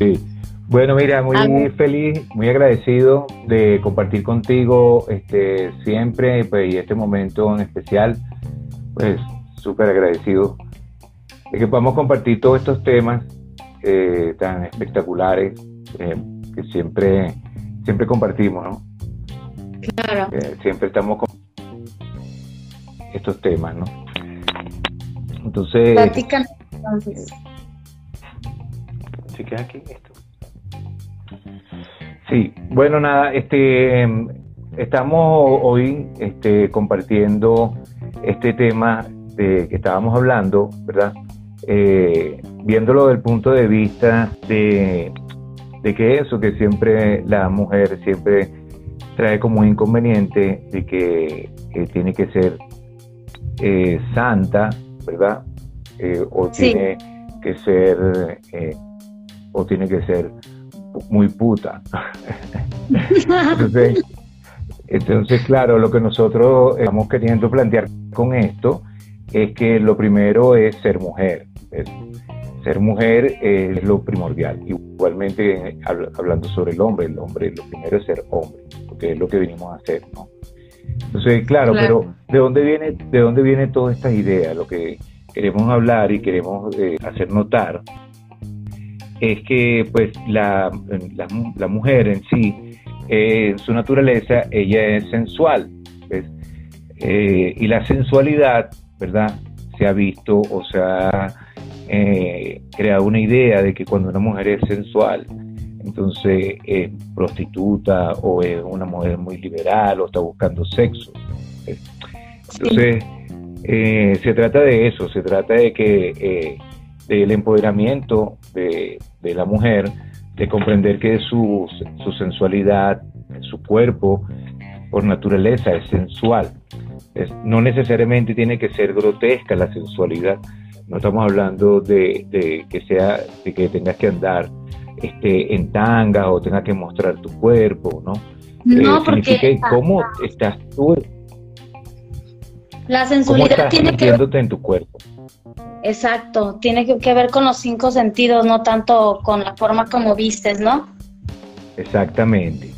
Sí. Bueno, mira, muy feliz, muy agradecido de compartir contigo este siempre pues, y este momento en especial, pues súper agradecido de que podamos compartir todos estos temas eh, tan espectaculares eh, que siempre siempre compartimos, ¿no? Claro. Eh, siempre estamos con estos temas, ¿no? Entonces. Platican entonces. ¿Se queda aquí esto? Sí, bueno, nada, este, estamos hoy este, compartiendo este tema de que estábamos hablando, ¿verdad? Eh, viéndolo desde el punto de vista de, de que eso, que siempre la mujer siempre trae como un inconveniente de que tiene que ser eh, santa, ¿verdad? Eh, o tiene que ser eh, o tiene que ser muy puta. entonces, claro, lo que nosotros estamos queriendo plantear con esto es que lo primero es ser mujer. Ser mujer es lo primordial. Igualmente, hablando sobre el hombre, el hombre, lo primero es ser hombre, porque es lo que venimos a hacer, ¿no? Entonces, claro, pero ¿de dónde viene, de dónde viene toda esta idea? Lo que queremos hablar y queremos eh, hacer notar es que pues la, la, mujer en sí, en su naturaleza, ella es sensual, eh, y la sensualidad, ¿verdad? Se ha visto o se ha eh, creado una idea de que cuando una mujer es sensual, entonces es prostituta o es una mujer muy liberal o está buscando sexo. Entonces, eh, se trata de eso, se trata de que eh, del empoderamiento de, la mujer, de comprender que su, su sensualidad, su cuerpo, por naturaleza es sensual. no necesariamente tiene que ser grotesca la sensualidad. No estamos hablando de, de que sea, de que tengas que andar este, en tanga o tenga que mostrar tu cuerpo, ¿no? No, eh, porque... ¿Cómo estás tú? La sensualidad tiene que ver... en tu cuerpo. Exacto, tiene que, ver con los cinco sentidos, no tanto con la forma como vistes, ¿no? Exactamente.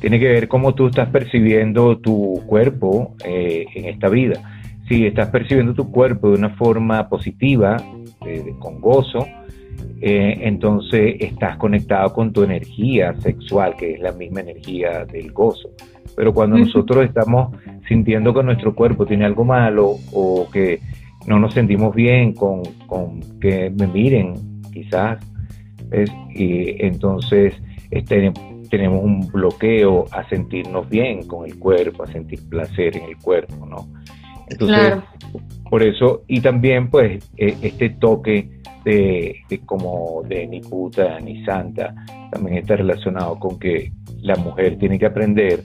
Tiene que ver cómo tú estás percibiendo tu cuerpo eh, en esta vida. Si estás percibiendo tu cuerpo de una forma positiva, con gozo, eh, entonces estás conectado con tu energía sexual, que es la misma energía del gozo. Pero cuando nosotros estamos sintiendo que nuestro cuerpo tiene algo malo o que no nos sentimos bien con, que me miren, quizás, y entonces este, tenemos un bloqueo a sentirnos bien con el cuerpo, a sentir placer en el cuerpo, ¿no? Entonces, por eso, y también pues e, este toque de, como de ni puta ni santa, también está relacionado con que la mujer tiene que aprender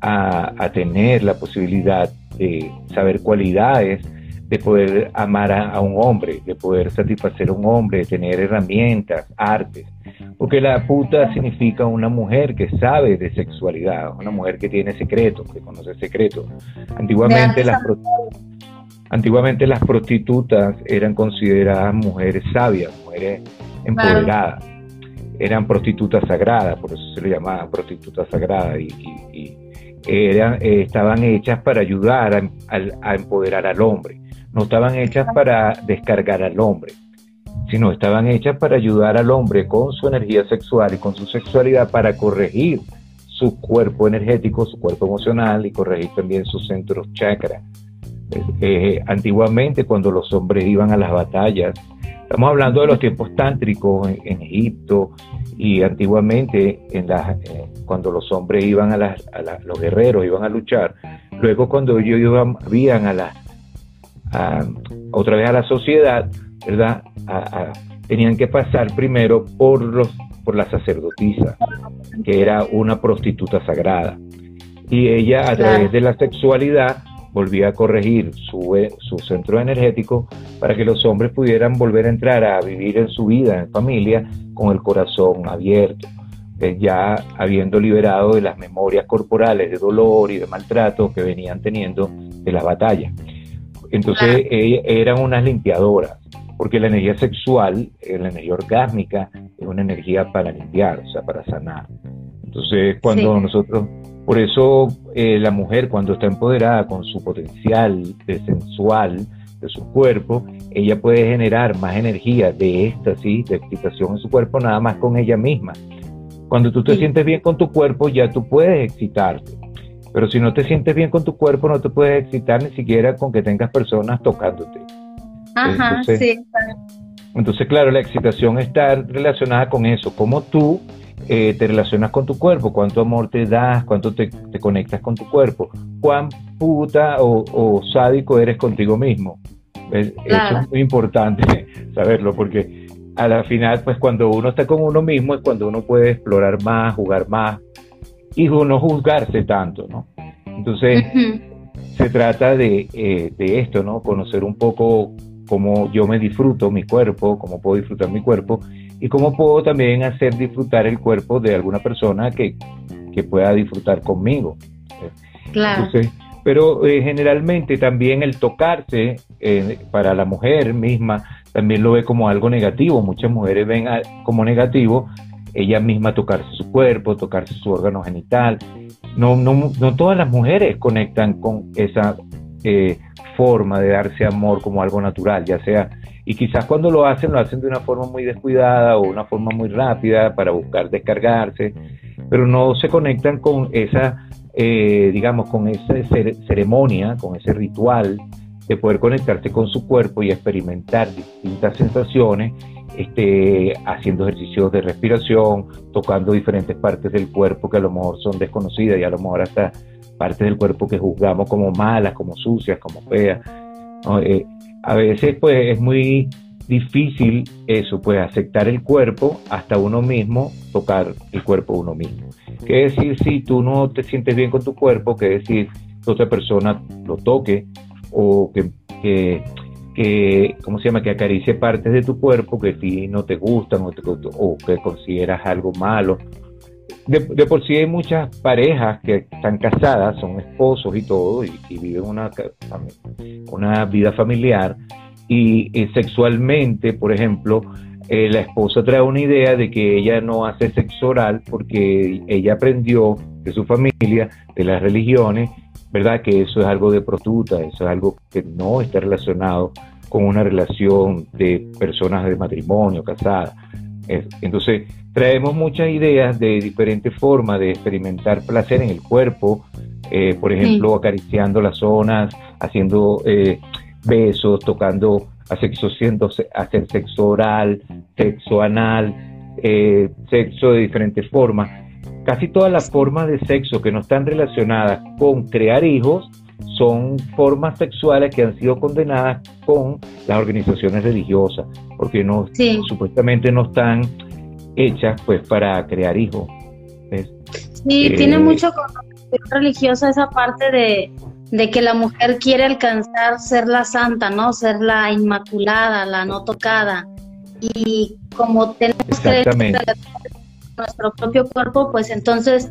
a, tener la posibilidad de saber cualidades, de poder amar a, un hombre, de poder satisfacer a un hombre, de tener herramientas, artes. Porque la puta significa una mujer que sabe de sexualidad, una mujer que tiene secretos, que conoce secretos. Antiguamente las, Antiguamente las prostitutas eran consideradas mujeres sabias, mujeres empoderadas. Eran prostitutas sagradas, por eso se le llamaba prostitutas sagradas, y, eran, eh, estaban hechas para ayudar a, empoderar al hombre. No estaban hechas para descargar al hombre, sino estaban hechas para ayudar al hombre con su energía sexual y con su sexualidad para corregir su cuerpo energético, su cuerpo emocional y corregir también sus centros chakras eh, antiguamente cuando los hombres iban a las batallas, estamos hablando de los tiempos tántricos en, Egipto y antiguamente en eh, cuando los hombres iban a, las, los guerreros iban a luchar, luego cuando ellos iban, a la, otra vez a la sociedad, ¿verdad? tenían que pasar primero por los por la sacerdotisa, que era una prostituta sagrada. Y ella a través de la sexualidad volvía a corregir su, eh, su centro energético para que los hombres pudieran volver a entrar a vivir en su vida, en familia, con el corazón abierto, eh, ya habiendo liberado de las memorias corporales de dolor y de maltrato que venían teniendo de la batalla. Entonces eran unas limpiadoras, porque la energía sexual, eh, la energía orgásmica, es una energía para limpiar, o sea, para sanar. Entonces, cuando nosotros, por eso eh, la mujer cuando está empoderada con su potencial de sensual, de su cuerpo, ella puede generar más energía de éxtasis, de excitación en su cuerpo, nada más con ella misma. Cuando tú te sientes bien con tu cuerpo, ya tú puedes excitarte. Pero si no te sientes bien con tu cuerpo, no te puedes excitar ni siquiera con que tengas personas tocándote. Ajá, sí. Entonces, claro, la excitación está relacionada con eso, cómo tú eh, te relacionas con tu cuerpo, cuánto amor te das, cuánto te, conectas con tu cuerpo, cuán puta o, sádico eres contigo mismo. Eso es muy importante saberlo porque a la final, pues cuando uno está con uno mismo es cuando uno puede explorar más, jugar más y no juzgarse tanto, ¿no? Entonces, se trata de, eh, de esto, ¿no? Conocer un poco cómo yo me disfruto mi cuerpo, cómo puedo disfrutar mi cuerpo y cómo puedo también hacer disfrutar el cuerpo de alguna persona que, pueda disfrutar conmigo. Claro. pero eh, generalmente también el tocarse eh, para la mujer misma también lo ve como algo negativo. Muchas mujeres ven como negativo ella misma tocarse su cuerpo, tocarse su órgano genital. No, no, no todas las mujeres conectan con esa eh, forma de darse amor como algo natural, ya sea, y quizás cuando lo hacen, lo hacen de una forma muy descuidada o una forma muy rápida para buscar descargarse, pero no se conectan con esa, eh, digamos, con esa ceremonia, con ese ritual de poder conectarse con su cuerpo y experimentar distintas sensaciones, este, haciendo ejercicios de respiración, tocando diferentes partes del cuerpo que a lo mejor son desconocidas y a lo mejor hasta partes del cuerpo que juzgamos como malas, como sucias, como feas. Eh, a veces pues es muy difícil eso, pues aceptar el cuerpo hasta uno mismo, tocar el cuerpo uno mismo. ¿Qué decir si tú no te sientes bien con tu cuerpo? ¿Qué decir que otra persona lo toque o que, que, que ¿cómo se llama? Que acaricie partes de tu cuerpo que a ti no te gustan o, o que consideras algo malo de, por sí hay muchas parejas que están casadas, son esposos y todo, y, viven una, una vida familiar, y, sexualmente, por ejemplo, eh, la esposa trae una idea de que ella no hace sexo oral porque ella aprendió de su familia, de las religiones, ¿verdad? Que eso es algo de prostituta, eso es algo que no está relacionado con una relación de personas de matrimonio, casadas. Entonces, traemos muchas ideas de diferentes formas de experimentar placer en el cuerpo, eh, por ejemplo, acariciando las zonas, haciendo eh, besos, tocando, hacer sexo oral, sexo anal, eh, sexo de diferentes formas. Casi todas las formas de sexo que no están relacionadas con crear hijos son formas sexuales que han sido condenadas con las organizaciones religiosas, porque no supuestamente no están hechas pues para crear hijos. Sí, tiene eh, mucho connotación religiosa esa parte de, de que la mujer quiere alcanzar ser la santa, ¿no? Ser la inmaculada, la no tocada. Y como tenemos que nuestro propio cuerpo, pues entonces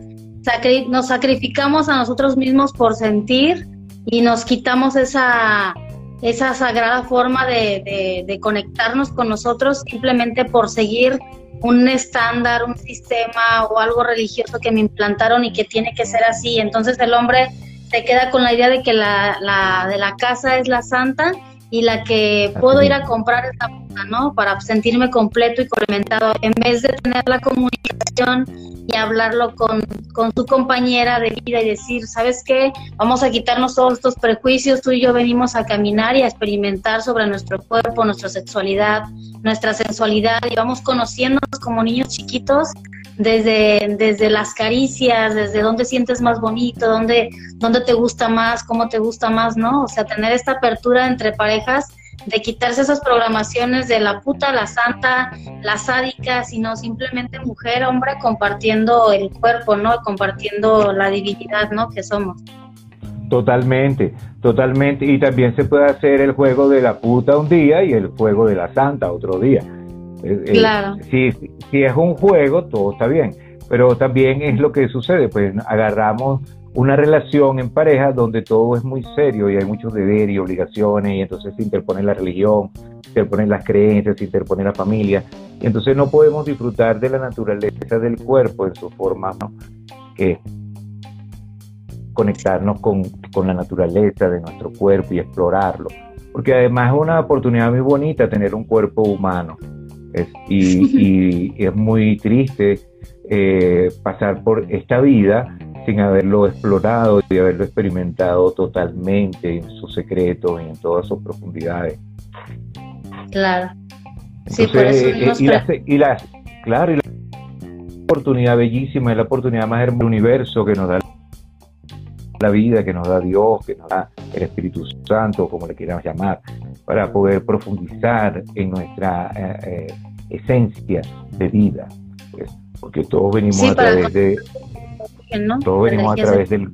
nos sacrificamos a nosotros mismos por sentir y nos quitamos esa, esa sagrada forma de, de conectarnos con nosotros simplemente por seguir un estándar, un sistema o algo religioso que me implantaron y que tiene que ser así. Entonces el hombre se queda con la idea de que la, la de la casa es la santa y la que puedo ir a comprar es la ¿no? Para sentirme completo y complementado, en vez de tener la comunicación y hablarlo con, con tu compañera de vida y decir, ¿sabes qué? Vamos a quitarnos todos estos prejuicios, tú y yo venimos a caminar y a experimentar sobre nuestro cuerpo, nuestra sexualidad, nuestra sensualidad y vamos conociéndonos como niños chiquitos desde, desde las caricias, desde dónde sientes más bonito, dónde, dónde te gusta más, cómo te gusta más, ¿no? O sea, tener esta apertura entre parejas de quitarse esas programaciones de la puta, la santa, la sádica, sino simplemente mujer, hombre, compartiendo el cuerpo, ¿no? Compartiendo la divinidad, ¿no? Que somos. Totalmente, totalmente. Y también se puede hacer el juego de la puta un día y el juego de la santa otro día. Eh, eh, claro. si, si es un juego, todo está bien. Pero también es lo que sucede, pues agarramos una relación en pareja donde todo es muy serio y hay muchos deberes y obligaciones y entonces se interpone la religión, se interponen las creencias, se interpone la familia Y entonces no podemos disfrutar de la naturaleza del cuerpo en su forma, que conectarnos con, con, la naturaleza de nuestro cuerpo y explorarlo. Porque además es una oportunidad muy bonita tener un cuerpo humano. y, y, es muy triste eh, pasar por esta vida sin haberlo explorado y haberlo experimentado totalmente en sus secretos y en todas sus profundidades. Claro. sí, por eso eh, y, la, y las, claro, y la oportunidad bellísima, es la oportunidad más hermosa del universo que nos da la vida, que nos da Dios, que nos da el Espíritu Santo, como le quieramos llamar, para poder profundizar en nuestra eh, eh, esencia de vida. Pues, porque todos venimos a través de todos venimos a través del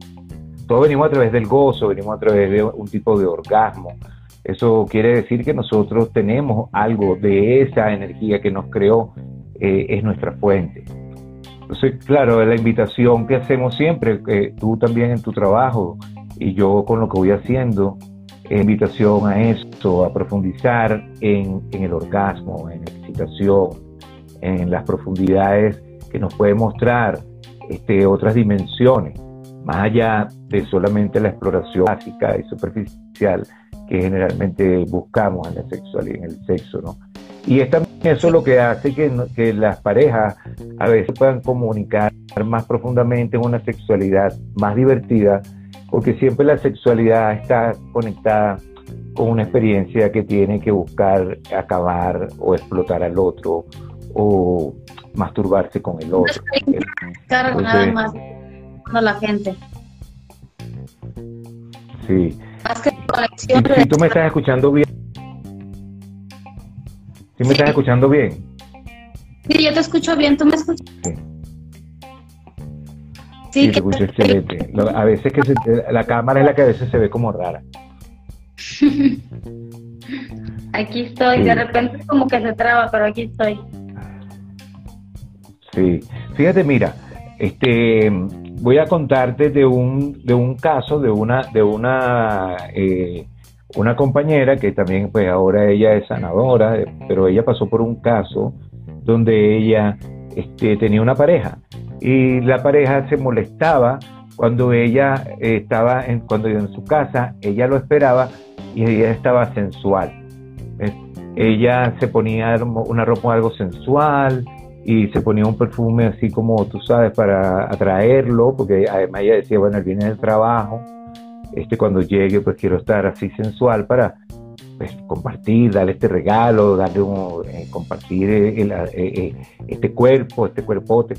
todos venimos a través del gozo, venimos a través de un tipo de orgasmo. Eso quiere decir que nosotros tenemos algo de esa energía que nos creó, eh, es nuestra fuente. Entonces, claro, la invitación que hacemos siempre, que tú también en tu trabajo y yo con lo que voy haciendo, invitación a esto, a profundizar en, en el orgasmo, en la excitación, en las profundidades que nos puede mostrar este, otras dimensiones, más allá de solamente la exploración básica y superficial que generalmente buscamos en la sexualidad, en el sexo, ¿no? Y es eso lo que hace que, que las parejas a veces puedan comunicar más profundamente en una sexualidad más divertida, porque siempre la sexualidad está conectada con una experiencia que tiene que buscar acabar o explotar al otro o masturbarse con el otro. Cargo nada más con la gente. Sí. Si, tú me estás escuchando bien. Si me estás escuchando bien. Sí, yo te escucho bien, tú me escuchas. Sí. Sí, te escucho excelente. A veces que la cámara es la que a veces se ve como rara. aquí estoy, de repente como que se traba, pero aquí estoy. Sí, fíjate, mira, este, voy a contarte de un, de un caso de una, de una, eh, una compañera que también, pues ahora ella es sanadora, pero ella pasó por un caso donde ella este, tenía una pareja y la pareja se molestaba cuando ella estaba en, cuando en su casa, ella lo esperaba y ella estaba sensual. Ella se ponía una ropa algo sensual, y se ponía un perfume así como tú sabes para atraerlo, porque además ella decía, bueno, él viene del trabajo, este cuando llegue pues quiero estar así sensual para pues, compartir, darle este regalo, darle un, eh, compartir eh, eh, este cuerpo, este cuerpote.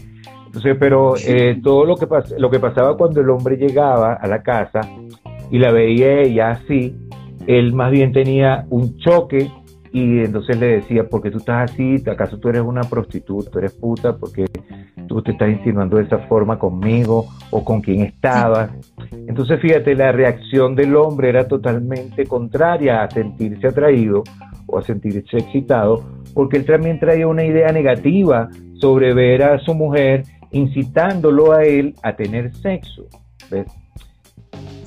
Entonces, pero todo lo que, lo que pasaba cuando el hombre llegaba a la casa y la veía ella así, él más bien tenía un choque y entonces le decía, ¿por qué tú estás así? ¿Acaso tú eres una prostituta, tú eres puta? porque tú te estás insinuando de esa forma conmigo o con quien estabas? Entonces fíjate, la reacción del hombre era totalmente contraria a sentirse atraído o a sentirse excitado, porque él también traía una idea negativa sobre ver a su mujer incitándolo a él a tener sexo. ¿Ves?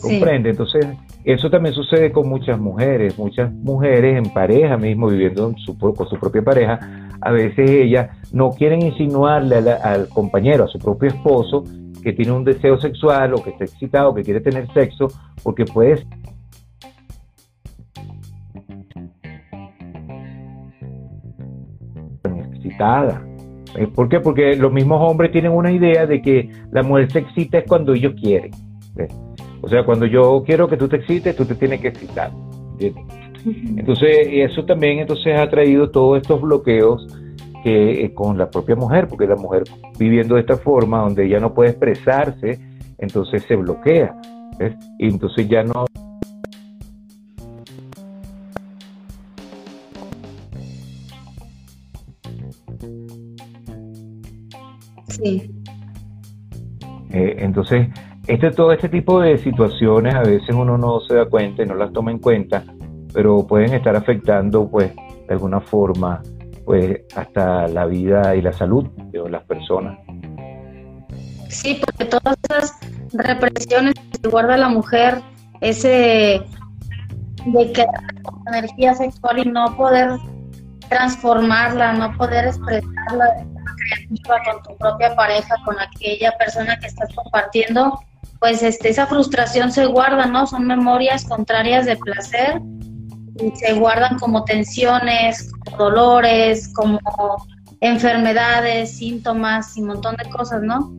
¿Comprende? Entonces eso también sucede con muchas mujeres, muchas mujeres en pareja mismo, viviendo con su propia pareja, a veces ellas no quieren insinuarle al compañero, a su propio esposo, que tiene un deseo sexual o que está excitado, que quiere tener sexo, porque puede excitada. Eh, ¿Por qué? Porque los mismos hombres tienen una idea de que la mujer se excita es cuando ellos quieren. O sea, cuando yo quiero que tú te excites, tú te tienes que excitar. Entonces, eso también entonces ha traído todos estos bloqueos que, eh, con la propia mujer, porque la mujer viviendo de esta forma, donde ella no puede expresarse, entonces se bloquea. Y entonces ya no Sí. Eh, entonces, este, todo este tipo de situaciones a veces uno no se da cuenta y no las toma en cuenta, pero pueden estar afectando pues de alguna forma pues hasta la vida y la salud de las personas. Sí, porque todas esas represiones que guarda la mujer, ese de que energía sexual y no poder transformarla, no poder expresarla creativa con tu propia pareja, con aquella persona que estás compartiendo, pues este, esa frustración se guarda, ¿no? Son memorias contrarias de placer y se guardan como tensiones, como dolores, como enfermedades, síntomas y un montón de cosas, ¿no?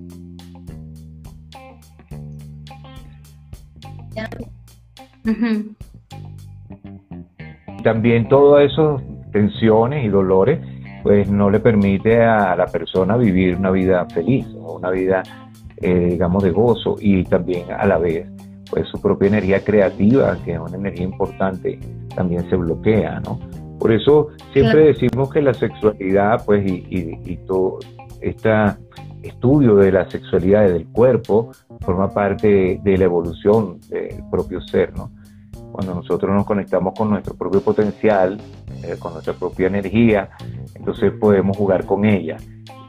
También todas esas tensiones y dolores, pues no le permite a la persona vivir una vida feliz o una vida, eh, digamos, de gozo y también a la vez, pues su propia energía creativa, que es una energía importante, también se bloquea, ¿no? Por eso siempre decimos que la sexualidad, pues, y, y todo este estudio de la sexualidad y del cuerpo forma parte de la evolución del propio ser, ¿no? Cuando nosotros nos conectamos con nuestro propio potencial, eh, con nuestra propia energía, entonces podemos jugar con ella.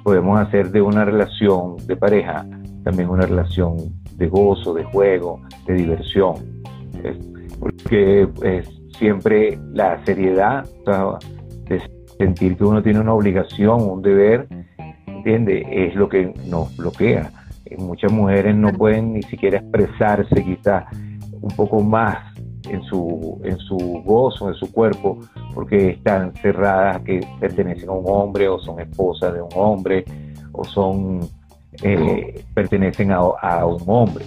Podemos hacer de una relación de pareja también una relación de gozo, de juego, de diversión. Porque siempre la seriedad, de sentir que uno tiene una obligación, un deber, ¿entiende? Es lo que nos bloquea. Muchas mujeres no pueden ni siquiera expresarse quizá un poco más en su, en su gozo, en su cuerpo, porque están cerradas que pertenecen a un hombre o son esposas de un hombre o son eh, pertenecen a, un hombre.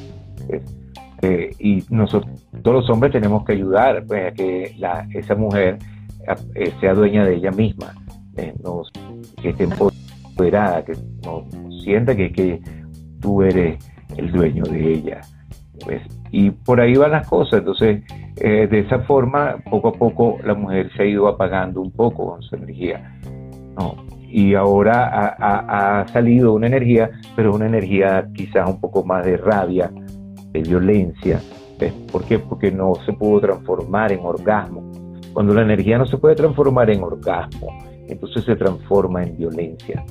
Eh, y nosotros, todos los hombres tenemos que ayudar pues, a que esa mujer eh, sea dueña de ella misma, que esté empoderada, que no sienta que, tú eres el dueño de ella. Pues, y por ahí van las cosas. Entonces, de esa forma, poco a poco la mujer se ha ido apagando un poco con su energía. Y ahora ha, salido una energía, pero una energía quizás un poco más de rabia, de violencia. ¿Por qué? Porque no se pudo transformar en orgasmo. Cuando la energía no se puede transformar en orgasmo, entonces se transforma en violencia.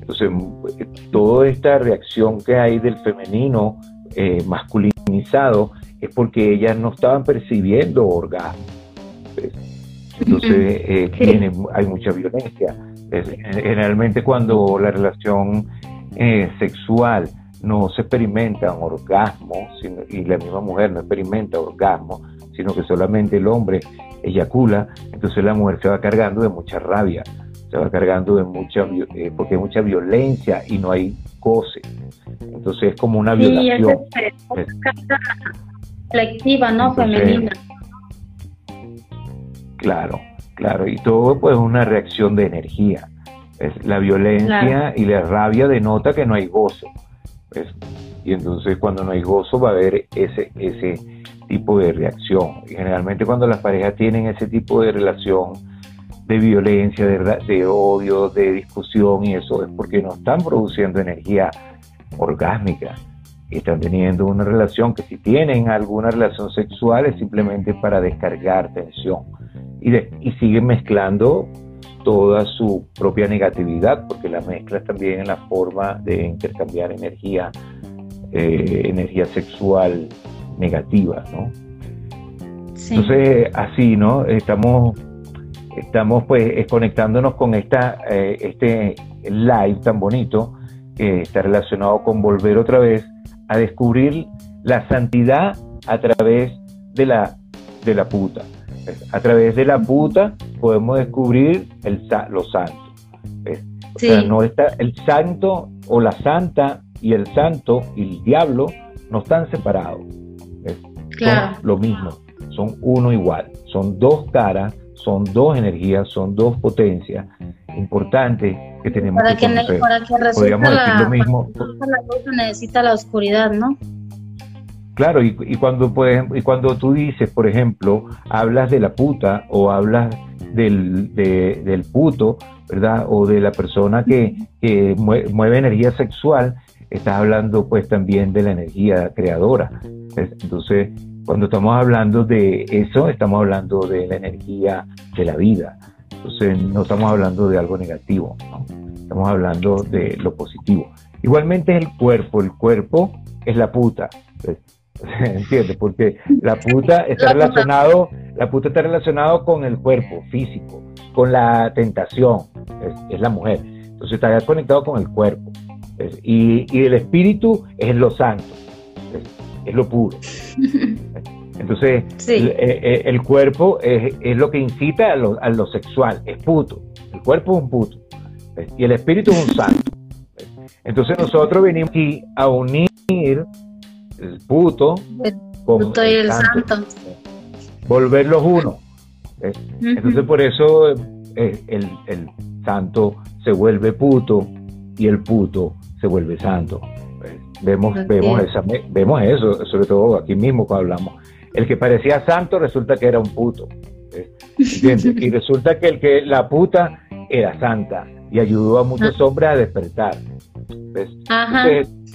Entonces, toda esta reacción que hay del femenino eh, masculinizado es porque ellas no estaban percibiendo orgasmo. Entonces, eh, hay mucha violencia. Generalmente cuando la relación eh, sexual no se experimenta un orgasmo, y la misma mujer no experimenta orgasmo, sino que solamente el hombre eyacula, entonces la mujer se va cargando de mucha rabia, se va cargando de mucha, eh, porque hay mucha violencia y no hay goce. Entonces es como una violación. es flexiva, ¿no? Femenina. Claro, claro, y todo pues una reacción de energía. Es la violencia y la rabia denota que no hay gozo. Y entonces cuando no hay gozo va a haber ese, ese tipo de reacción. Y generalmente cuando las parejas tienen ese tipo de relación de violencia, de, de odio, de discusión y eso es porque no están produciendo energía orgásmica están teniendo una relación que si tienen alguna relación sexual es simplemente para descargar tensión. Y, y siguen mezclando toda su propia negatividad porque la mezcla también en la forma de intercambiar energía eh, energía sexual negativa ¿no? entonces así no estamos estamos pues conectándonos con esta eh, este live tan bonito que está relacionado con volver otra vez a descubrir la santidad a través de la, de la puta. A través de la puta podemos descubrir el, lo santo. O sea, no está, el santo o la santa y el santo y el diablo no están separados. Son lo mismo, son uno igual. Son dos caras, son dos energías, son dos potencias importantes que tenemos para que, Para que decir lo mismo. La luz necesita la oscuridad, ¿no? Claro, y, y cuando y cuando tú dices, por ejemplo, hablas de la puta o hablas del, del puto, ¿verdad? O de la persona que, mueve, energía sexual, estás hablando pues también de la energía creadora. Entonces, cuando estamos hablando de eso, estamos hablando de la energía de la vida. Entonces no estamos hablando de algo negativo, estamos hablando de lo positivo. Igualmente es el cuerpo, el cuerpo es la puta. ¿Entiendes? Porque la puta está relacionado, la puta está relacionado con el cuerpo físico, con la tentación, es, la mujer. Entonces está conectado con el cuerpo. y, el espíritu es lo santo, es, lo puro. Entonces, eh, eh, el, cuerpo es, lo que incita a lo, a lo, sexual, es puto. El cuerpo es un puto. Y el espíritu es un santo. Entonces nosotros venimos aquí a unir el puto con el, santo. Volverlos uno. Entonces por eso eh, el, santo se vuelve puto y el puto se vuelve santo. Vemos, vemos, esa, vemos eso, sobre todo aquí mismo cuando hablamos. El que parecía santo resulta que era un puto. Y resulta que el que la puta era santa y ayudó a muchos hombres a despertar.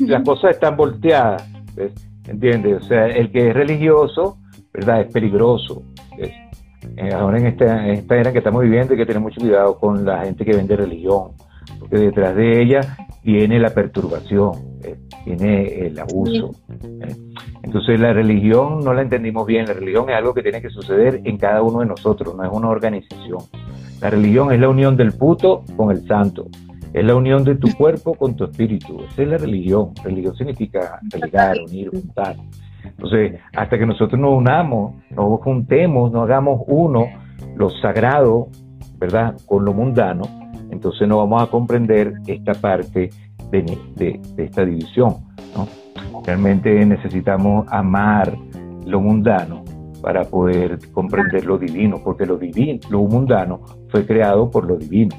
las cosas están volteadas. ¿ves? ¿Entiendes? O sea, el que es religioso, ¿verdad? Es peligroso. Eh, ahora en esta, esta era que estamos viviendo hay que tener mucho cuidado con la gente que vende religión, porque detrás de ella viene la perturbación, viene el abuso. Entonces la religión no la entendimos bien, la religión es algo que tiene que suceder en cada uno de nosotros, no es una organización. La religión es la unión del puto con el santo, es la unión de tu cuerpo con tu espíritu, esa es la religión. Religión significa religar, unir, juntar. Entonces, hasta que nosotros nos unamos, nos juntemos, nos hagamos uno, lo sagrado, ¿verdad?, con lo mundano, entonces no vamos a comprender esta parte de, esta división. ¿no? Realmente necesitamos amar lo mundano para poder comprender lo divino, porque lo divino, lo mundano fue creado por lo divino.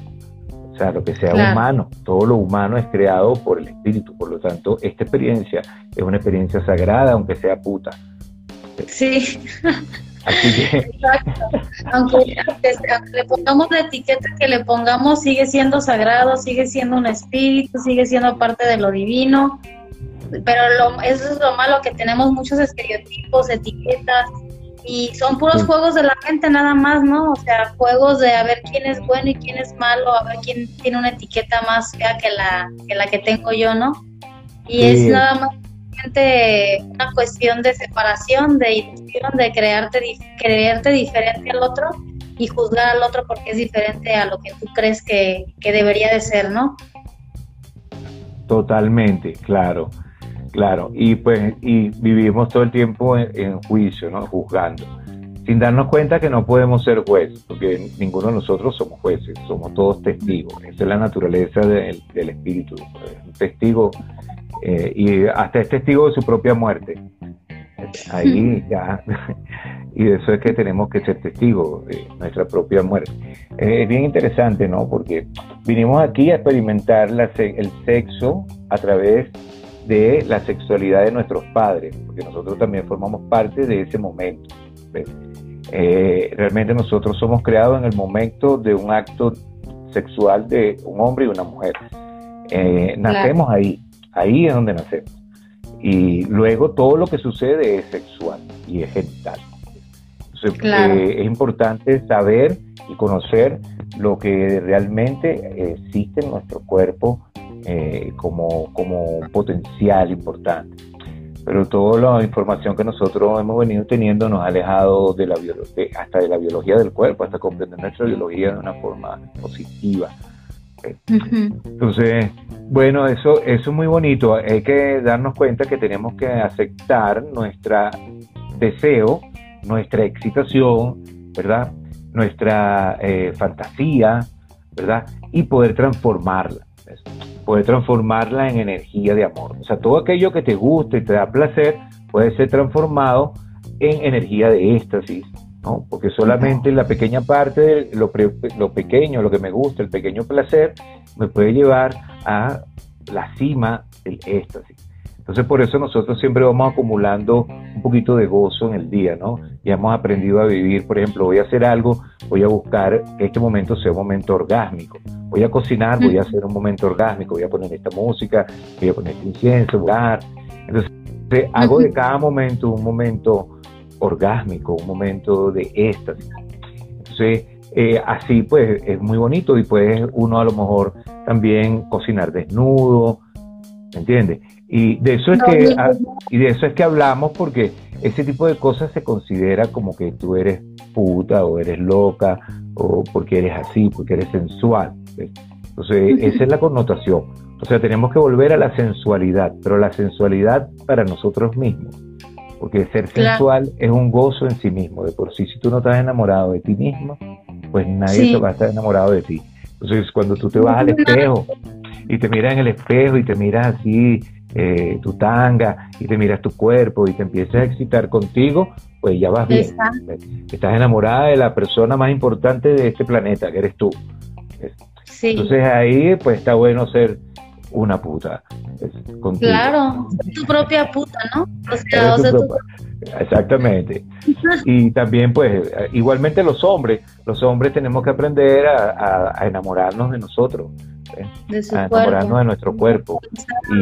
O sea, lo que sea humano, todo lo humano es creado por el espíritu. Por lo tanto, esta experiencia es una experiencia sagrada, aunque sea puta. Sí. Así que... Aunque, le pongamos la etiqueta que le pongamos, sigue siendo sagrado, sigue siendo un espíritu, sigue siendo parte de lo divino. Pero lo, eso es lo malo, que tenemos muchos estereotipos, etiquetas, y son puros juegos de la mente nada más, ¿no? O sea, juegos de a ver quién es bueno y quién es malo, a ver quién tiene una etiqueta más fea que la que, la que tengo yo, ¿no? Y es nada más una cuestión de separación, de ilusión, de crearte, creerte diferente al otro y juzgar al otro porque es diferente a lo que tú crees que, que debería de ser, ¿no? Totalmente, claro. Claro, y pues y vivimos todo el tiempo en, juicio, ¿no? Juzgando, sin darnos cuenta que no podemos ser jueces, porque ninguno de nosotros somos jueces, somos todos testigos. Esa es la naturaleza del, espíritu, un testigo eh, y hasta es testigo de su propia muerte. Ahí ya, y de eso es que tenemos que ser testigos de nuestra propia muerte. es bien interesante, ¿no? Porque vinimos aquí a experimentar el sexo a través de la sexualidad de nuestros padres, porque nosotros también formamos parte de ese momento. Eh, realmente nosotros somos creados en el momento de un acto sexual de un hombre y una mujer. Eh, nacemos ahí, ahí es donde nacemos. Y luego todo lo que sucede es sexual y es genital. Entonces, eh, es importante saber y conocer lo que realmente existe en nuestro cuerpo eh, como, como potencial importante. Pero toda la información que nosotros hemos venido teniendo nos ha alejado de la hasta de la biología del cuerpo, hasta comprender nuestra biología de una forma positiva. Entonces, bueno, eso, eso es muy bonito. Hay que darnos cuenta que tenemos que aceptar nuestro deseo, nuestra excitación, ¿verdad? Nuestra eh, fantasía, ¿verdad? Y poder transformarla puede transformarla en energía de amor. O sea, todo aquello que te gusta y te da placer puede ser transformado en energía de éxtasis, ¿no? Porque solamente la pequeña parte de lo, lo pequeño, lo que me gusta, el pequeño placer, me puede llevar a la cima del éxtasis. Entonces por eso nosotros siempre vamos acumulando un poquito de gozo en el día, ¿no? Y hemos aprendido a vivir, por ejemplo, voy a hacer algo, voy a buscar que este momento sea un momento orgásmico. Voy a cocinar, voy a hacer un momento orgásmico, voy a poner esta música, voy a poner este incienso, lugar. Entonces hago de cada momento un momento orgásmico, un momento de éxtasis. Entonces, eh, así pues es muy bonito y puede uno a lo mejor también cocinar desnudo, ¿me entiendes? Y de eso es que y de eso es que hablamos porque ese tipo de cosas se considera como que tú eres puta o eres loca o porque eres así, porque eres sensual. Entonces, esa es la connotación. O sea, tenemos que volver a la sensualidad, pero la sensualidad para nosotros mismos. Porque ser sensual es un gozo en sí mismo. De por sí, si tú no estás enamorado de ti mismo, pues nadie te va a estar enamorado de ti. Entonces, cuando tú te vas al espejo y te miras en el espejo y te miras así, eh, tu tanga, y te miras tu cuerpo y te empiezas a excitar contigo, pues ya vas bien. Estás enamorada de la persona más importante de este planeta, que eres tú. Entonces ahí, pues está bueno ser una puta. Claro, tu propia puta, ¿no? Exactamente. y también, pues, igualmente los hombres, los hombres tenemos que aprender a, enamorarnos de nosotros, ¿eh? a enamorarnos de nuestro cuerpo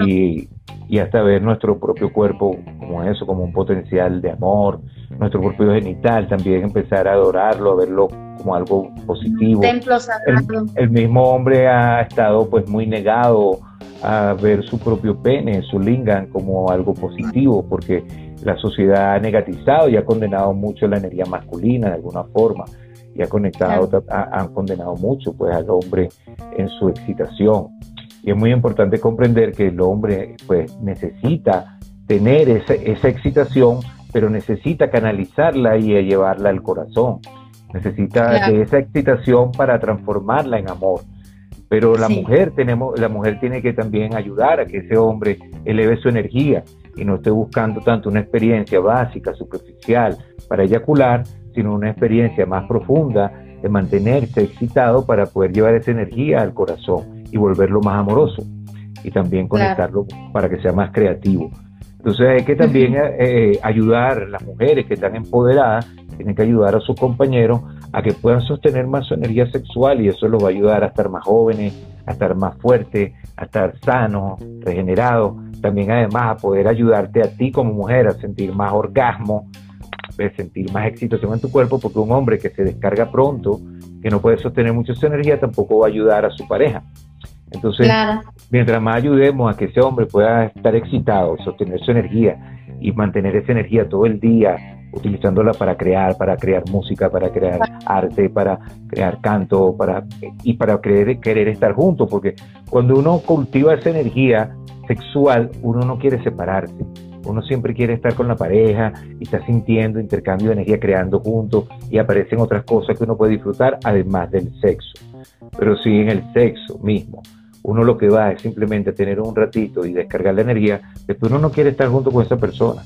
y, y hasta ver nuestro propio cuerpo como eso, como un potencial de amor, nuestro propio genital, también empezar a adorarlo, a verlo como algo positivo. El, mismo hombre ha estado pues muy negado a ver su propio pene, su lingam como algo positivo, porque la sociedad ha negatizado y ha condenado mucho la energía masculina de alguna forma y ha conectado, han condenado mucho pues al hombre en su excitación. Y es muy importante comprender que el hombre pues necesita tener esa, esa excitación pero necesita canalizarla y llevarla al corazón. Necesita de esa excitación para transformarla en amor. Pero la mujer tenemos, la mujer tiene que también ayudar a que ese hombre eleve su energía y no esté buscando tanto una experiencia básica, superficial para eyacular, sino una experiencia más profunda de mantenerse excitado para poder llevar esa energía al corazón y volverlo más amoroso. Y también conectarlo para que sea más creativo. Entonces hay que también eh, eh, ayudar, las mujeres que están empoderadas, tienen que ayudar a sus compañeros a que puedan sostener más su energía sexual y eso los va a ayudar a estar más jóvenes, a estar más fuertes, a estar sanos, regenerados. También además a poder ayudarte a ti como mujer a sentir más orgasmo, a sentir más excitación en tu cuerpo, porque un hombre que se descarga pronto, que no puede sostener mucho su energía, tampoco va a ayudar a su pareja. Entonces, mientras más ayudemos a que ese hombre pueda estar excitado, sostener su energía y mantener esa energía todo el día, utilizándola para crear, para crear música, para crear arte, para crear canto, para y para querer, querer estar juntos, porque cuando uno cultiva esa energía sexual, uno no quiere separarse. Uno siempre quiere estar con la pareja y está sintiendo intercambio de energía, creando juntos y aparecen otras cosas que uno puede disfrutar además del sexo. Pero si en el sexo mismo uno lo que va es simplemente tener un ratito y descargar la energía, después uno no quiere estar junto con esa persona.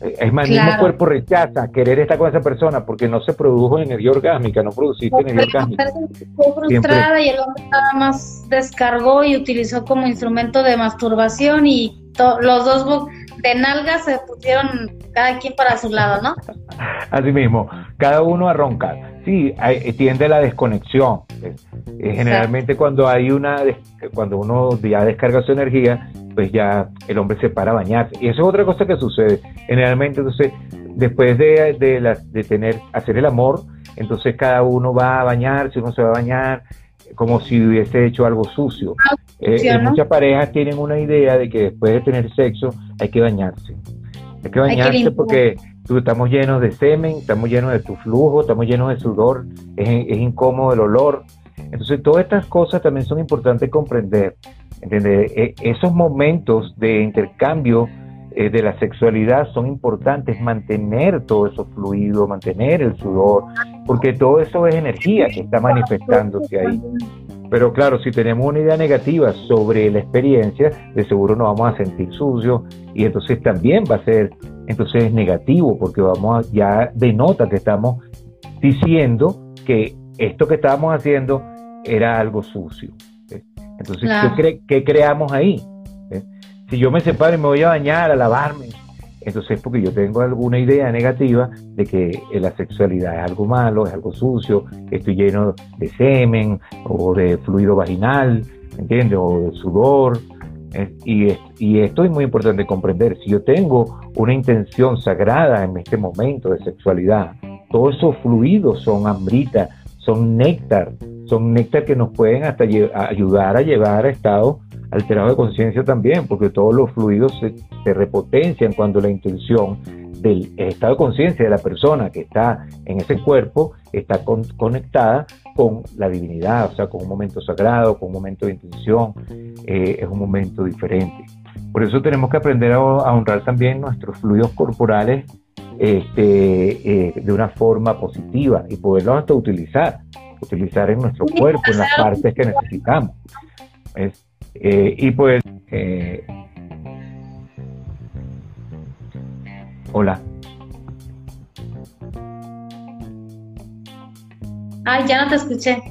Eh, es más, el mismo cuerpo rechaza querer estar con esa persona porque no se produjo energía orgánica, no produciste energía orgánica. frustrada y el hombre nada más descargó y utilizó como instrumento de masturbación y los dos de nalgas se pusieron cada quien para su lado, ¿no? Así mismo, cada uno a roncar. Sí, hay, tiende la desconexión. Eh, generalmente cuando hay una, cuando uno ya descarga su energía, pues ya el hombre se para a bañarse. Y eso es otra cosa que sucede. Generalmente, entonces, después de, de, tener, hacer el amor, entonces cada uno va a bañarse, uno se va a bañar como si hubiese hecho algo sucio. Eh, muchas parejas tienen una idea de que después de tener sexo hay que bañarse. Hay que bañarse porque estamos llenos de semen, estamos llenos de tu flujo, estamos llenos de sudor, es, es incómodo el olor. Entonces, todas estas cosas también son importantes comprender. E, esos momentos de intercambio eh, de la sexualidad son importantes, mantener todo eso fluido, mantener el sudor, porque todo eso es energía que está manifestándose ahí. Pero claro, si tenemos una idea negativa sobre la experiencia, de seguro nos vamos a sentir sucios y entonces también va a ser entonces negativo porque vamos a, ya denota que estamos diciendo que esto que estábamos haciendo era algo sucio. Entonces, ¿qué, creamos ahí? Si yo me separo y me voy a bañar, a lavarme, entonces porque yo tengo alguna idea negativa de que la sexualidad es algo malo, es algo sucio, estoy lleno de semen o de fluido vaginal, ¿entiendes? O de sudor. ¿Eh? Y, y esto es muy importante comprender. Si yo tengo una intención sagrada en este momento de sexualidad, todos esos fluidos son hambrita, son néctar, son néctar que nos pueden hasta ayudar a llevar a estados alterados de conciencia también, porque todos los fluidos se, repotencian cuando la intención del estado de conciencia de la persona que está en ese cuerpo está conectada con la divinidad, o sea, con un momento sagrado, con un momento de intención, eh, es un momento diferente. Por eso tenemos que aprender a, honrar también nuestros fluidos corporales este, eh, de una forma positiva y poderlos hasta utilizar, utilizar en nuestro cuerpo, en las partes que necesitamos. Eh, y pues, hola. Ay, ya no te escuché.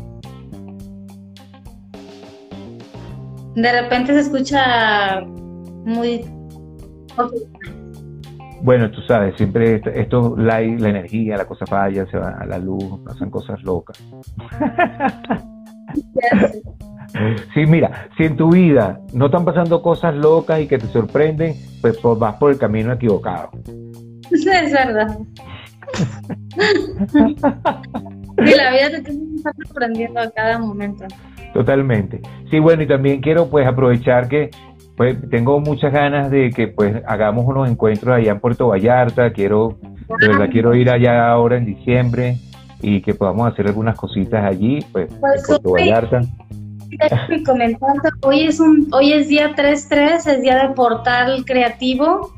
De repente se escucha muy... Bueno, tú sabes, siempre esto, la, la energía, la cosa falla, se va a la luz, pasan cosas locas. Sí, mira, si en tu vida no están pasando cosas locas y que te sorprenden, pues, pues vas por el camino equivocado. Sí, es verdad. Y la vida te estar sorprendiendo a cada momento. Totalmente. Sí, bueno, y también quiero pues aprovechar que pues tengo muchas ganas de que pues hagamos unos encuentros allá en Puerto Vallarta, quiero, de verdad quiero ir allá ahora en diciembre y que podamos hacer algunas cositas allí, pues, pues en Puerto Vallarta. hoy es un, hoy es día 3-3, es día de portal creativo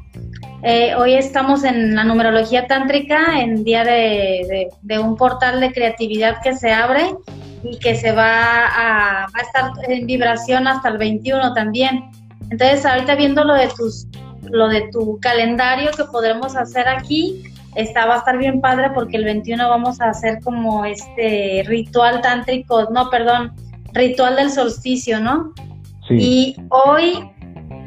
eh, hoy estamos en la numerología tántrica, en día de, un portal de creatividad que se abre y que se va a, estar en vibración hasta el 21 también. Entonces, ahorita viendo lo de tus lo de tu calendario que podremos hacer aquí, está, va a estar bien padre porque el 21 vamos a hacer como este ritual tántrico, no, perdón, ritual del solsticio, ¿no? Sí. Y hoy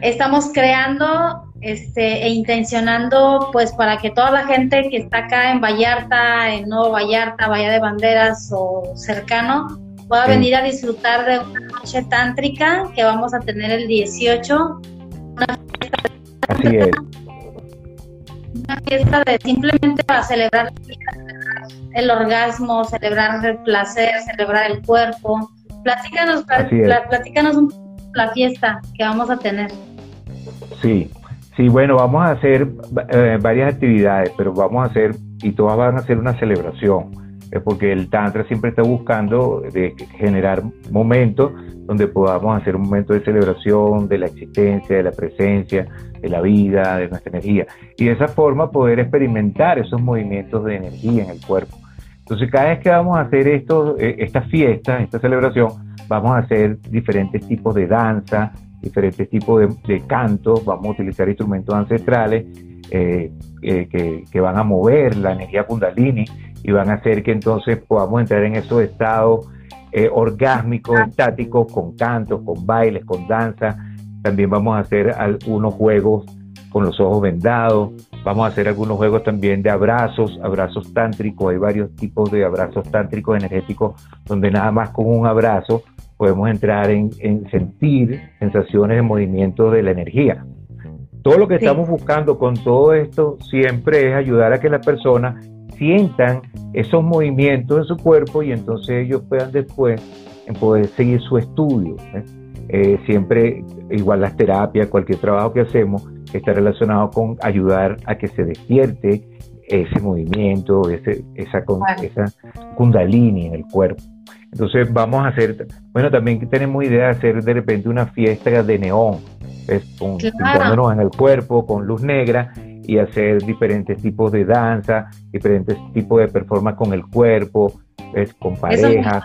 estamos creando este, e intencionando pues para que toda la gente que está acá en Vallarta, en Nuevo Vallarta, Bahía de Banderas o cercano, pueda venir a disfrutar de una noche tántrica que vamos a tener el 18. Una fiesta Así es. Una fiesta de simplemente para celebrar el orgasmo, celebrar el placer, celebrar el cuerpo. Platícanos, platícanos un poco la fiesta que vamos a tener. Sí, Sí, bueno, vamos a hacer eh, varias actividades, pero vamos a hacer, y todas van a ser una celebración, porque el Tantra siempre está buscando de generar momentos donde podamos hacer un momento de celebración de la existencia, de la presencia, de la vida, de nuestra energía, y de esa forma poder experimentar esos movimientos de energía en el cuerpo. Entonces, cada vez que vamos a hacer esto, eh, esta fiesta, esta celebración, vamos a hacer diferentes tipos de danza, diferentes tipos de, cantos, vamos a utilizar instrumentos ancestrales eh, eh, que, van a mover la energía kundalini y van a hacer que entonces podamos entrar en esos estados eh, orgásmicos, estáticos, con cantos, con bailes, con danza. También vamos a hacer algunos juegos con los ojos vendados, vamos a hacer algunos juegos también de abrazos, abrazos tántricos, hay varios tipos de abrazos tántricos energéticos donde nada más con un abrazo podemos entrar en, sentir sensaciones de movimiento de la energía. Todo lo que estamos buscando con todo esto siempre es ayudar a que las personas sientan esos movimientos en su cuerpo y entonces ellos puedan después poder seguir su estudio. ¿eh? Eh, siempre, igual las terapias, cualquier trabajo que hacemos, está relacionado con ayudar a que se despierte ese movimiento, ese, esa, esa kundalini en el cuerpo. Entonces vamos a hacer, bueno, también tenemos idea de hacer de repente una fiesta de neón, es con, pintándonos en el cuerpo con luz negra y hacer diferentes tipos de danza, diferentes tipos de performance con el cuerpo, es con pareja.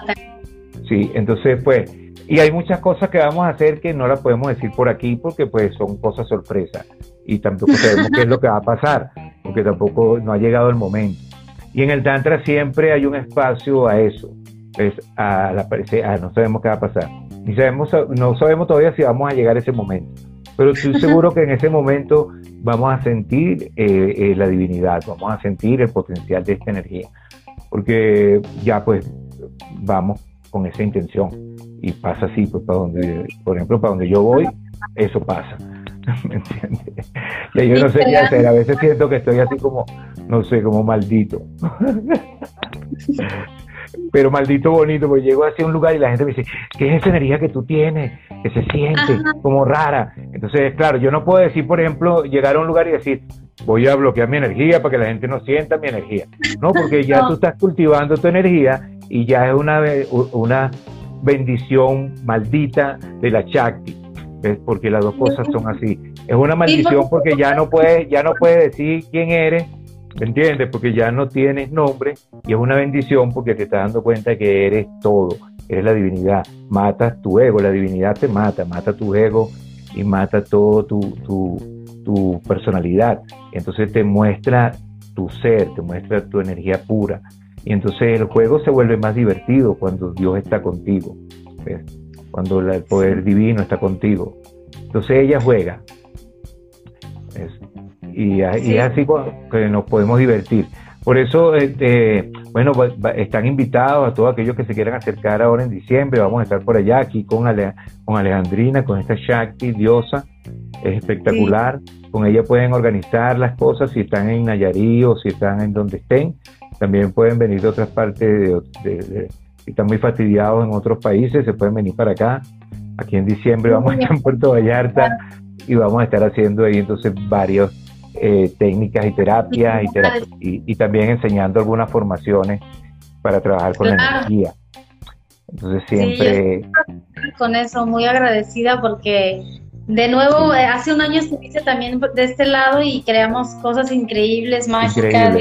Sí, entonces pues, y hay muchas cosas que vamos a hacer que no las podemos decir por aquí porque pues son cosas sorpresas y tampoco sabemos qué es lo que va a pasar, porque tampoco no ha llegado el momento. Y en el Tantra siempre hay un espacio a eso es a la a, no sabemos qué va a pasar. Ni sabemos, no sabemos todavía si vamos a llegar a ese momento. Pero estoy seguro que en ese momento vamos a sentir eh, eh, la divinidad, vamos a sentir el potencial de esta energía. Porque ya pues vamos con esa intención. Y pasa así, pues para donde, por ejemplo, para donde yo voy, eso pasa. ¿Me entiendes? Y yo no sé qué hacer, a veces siento que estoy así como, no sé, como maldito. pero maldito bonito, porque llego hacia un lugar y la gente me dice, ¿qué es esa energía que tú tienes? Que se siente como rara. Entonces, claro, yo no puedo decir, por ejemplo, llegar a un lugar y decir, voy a bloquear mi energía para que la gente no sienta mi energía. No, porque ya tú estás cultivando tu energía y ya es una, una bendición maldita de la Shakti, porque las dos cosas son así. Es una maldición porque ya no puedes, ya no puedes decir quién eres, ¿me entiendes? Porque ya no tienes nombre y es una bendición porque te estás dando cuenta que eres todo, eres la divinidad. Matas tu ego, la divinidad te mata, mata tu ego y mata todo tu, tu, tu personalidad. Entonces te muestra tu ser, te muestra tu energía pura. Y entonces el juego se vuelve más divertido cuando Dios está contigo, cuando el poder divino está contigo. Entonces ella juega. Y, es así que nos podemos divertir. Por eso, este, bueno, están invitados a todos aquellos que se quieran acercar ahora en diciembre. Vamos a estar por allá aquí con, con Alejandrina, con esta Shakti, diosa. Es espectacular. Con ella pueden organizar las cosas si están en Nayarí o si están en donde estén. También pueden venir de otras partes, de, si están muy fastidiados en otros países, se pueden venir para acá. Aquí en diciembre vamos a estar en Puerto Vallarta y vamos a estar haciendo ahí entonces varias eh, técnicas y terapias y, y, también enseñando algunas formaciones para trabajar con la energía. Entonces siempre... con eso, muy agradecida porque de nuevo, eh, hace un año estuviste también de este lado y creamos cosas increíbles, mágicas.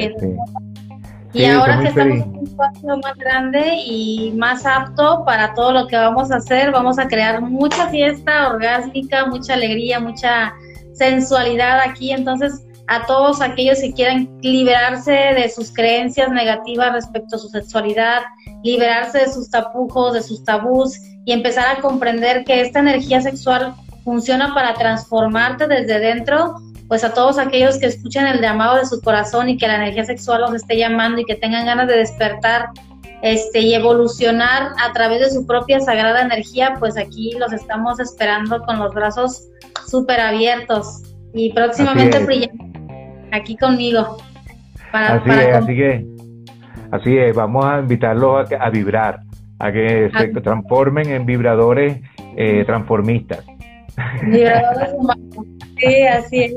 Y ahora que estamos en un espacio más grande y más apto para todo lo que vamos a hacer, vamos a crear mucha fiesta orgásmica, mucha alegría, mucha sensualidad aquí. Entonces, a todos aquellos que quieran liberarse de sus creencias negativas respecto a su sexualidad, liberarse de sus tapujos, de sus tabús y empezar a comprender que esta energía sexual funciona para transformarte desde dentro, pues a todos aquellos que escuchen el llamado de su corazón y que la energía sexual los esté llamando y que tengan ganas de despertar este, y evolucionar a través de su propia sagrada energía, pues aquí los estamos esperando con los brazos súper abiertos y próximamente aquí conmigo. así es, así que, así es, vamos a invitarlos a, vibrar, a que se transformen en vibradores eh, transformistas. Sí, así es.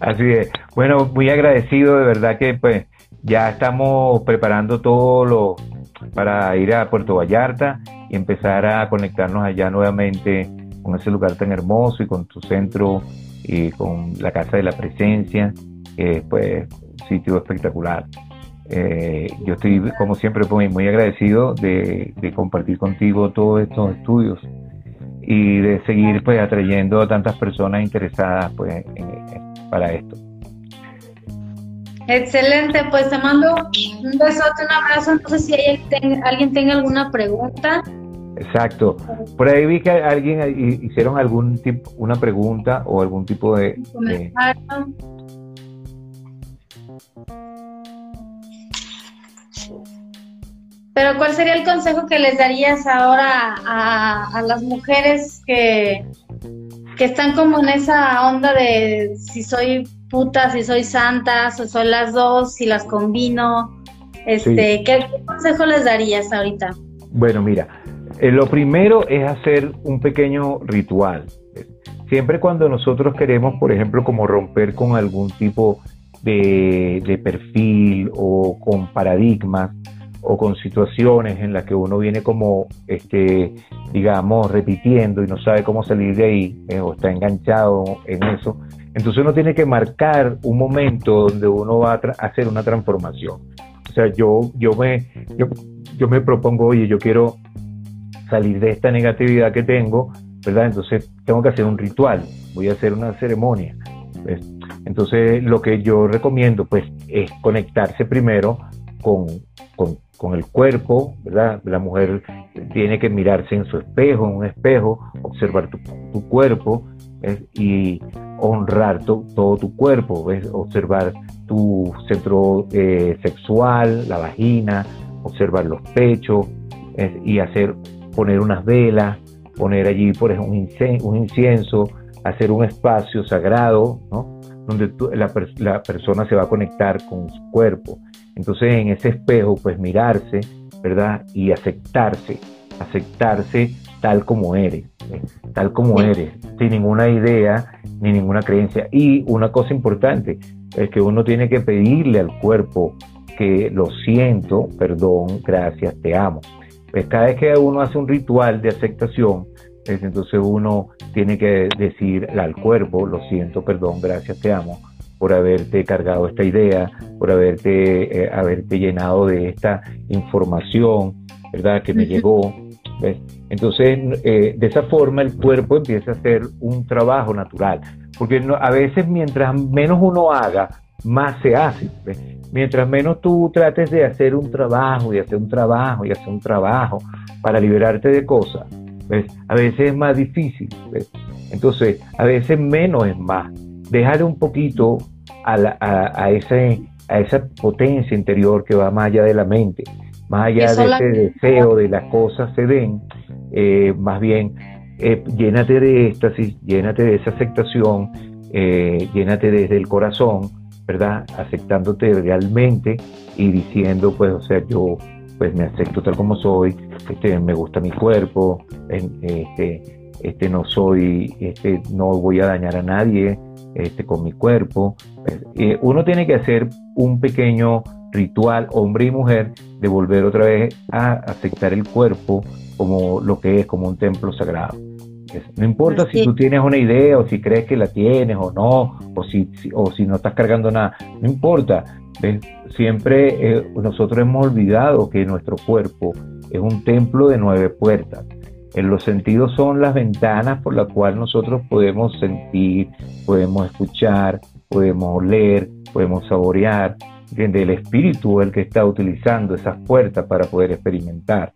Así es. Bueno, muy agradecido, de verdad que pues ya estamos preparando todo lo para ir a Puerto Vallarta y empezar a conectarnos allá nuevamente con ese lugar tan hermoso y con tu centro y con la Casa de la Presencia, pues sitio espectacular. Eh, yo estoy, como siempre, muy, muy agradecido de, de compartir contigo todos estos estudios y de seguir pues atrayendo a tantas personas interesadas pues para esto. Excelente, pues te mando un besote, un abrazo. No sé si hay, alguien tenga alguna pregunta. Exacto. Por ahí vi que alguien hicieron algún tipo, una pregunta o algún tipo de, de... Pero ¿cuál sería el consejo que les darías ahora a, las mujeres que, que están como en esa onda de si soy puta, si soy santa, si soy las dos, si las combino? Este, ¿qué, consejo les darías ahorita? Bueno, mira, eh, lo primero es hacer un pequeño ritual. Siempre cuando nosotros queremos, por ejemplo, como romper con algún tipo de, perfil o con paradigmas, o con situaciones en las que uno viene como, este, digamos, repitiendo y no sabe cómo salir de ahí, eh, o está enganchado en eso, entonces uno tiene que marcar un momento donde uno va a hacer una transformación. O sea, yo, yo, me, yo, me propongo, oye, yo quiero salir de esta negatividad que tengo, ¿verdad? Entonces tengo que hacer un ritual, voy a hacer una ceremonia. Entonces lo que yo recomiendo, pues, es conectarse primero con, con el cuerpo, ¿verdad? La mujer tiene que mirarse en su espejo, en un espejo, observar tu, cuerpo y honrar todo tu cuerpo, observar tu centro eh, sexual, la vagina, observar los pechos y hacer, poner unas velas, poner allí por ejemplo un incienso, hacer un espacio sagrado, ¿no? donde la, la persona se va a conectar con su cuerpo entonces en ese espejo, pues mirarse, ¿verdad? Y aceptarse, aceptarse tal como eres, ¿eh? tal como eres, sin ninguna idea ni ninguna creencia. Y una cosa importante es que uno tiene que pedirle al cuerpo que lo siento, perdón, gracias, te amo. Pues cada vez que uno hace un ritual de aceptación, pues entonces uno tiene que decir al cuerpo, lo siento, perdón, gracias, te amo, por haberte cargado esta idea, por haberte, eh, haberte llenado de esta información, ¿verdad? Que me llegó. Entonces, eh, de esa forma el cuerpo empieza a hacer un trabajo natural, porque a veces mientras menos uno haga, más se hace. Mientras menos tú trates de hacer un trabajo y hacer un trabajo y hacer un trabajo para liberarte de cosas, ¿ves? a veces es más difícil. Entonces, a veces menos es más. Déjale un poquito a, a, ese, a esa potencia interior que va más allá de la mente, más allá de ese deseo de las cosas se den, eh, más bien eh, llénate de éxtasis, llénate de esa aceptación, eh, llénate desde el corazón ¿verdad? Aceptándote realmente y diciendo, pues, o sea, yo pues me acepto tal como soy, este, me gusta mi cuerpo, este, este no soy, este, no voy a dañar a nadie, este, con mi cuerpo. Eh, uno tiene que hacer un pequeño ritual, hombre y mujer, de volver otra vez a aceptar el cuerpo como lo que es, como un templo sagrado. No importa si tú tienes una idea o si crees que la tienes o no, o si, o si no estás cargando nada, no importa. Siempre eh, nosotros hemos olvidado que nuestro cuerpo es un templo de nueve puertas. En los sentidos son las ventanas por las cuales nosotros podemos sentir, podemos escuchar, podemos oler, podemos saborear. El espíritu es el que está utilizando esas puertas para poder experimentar.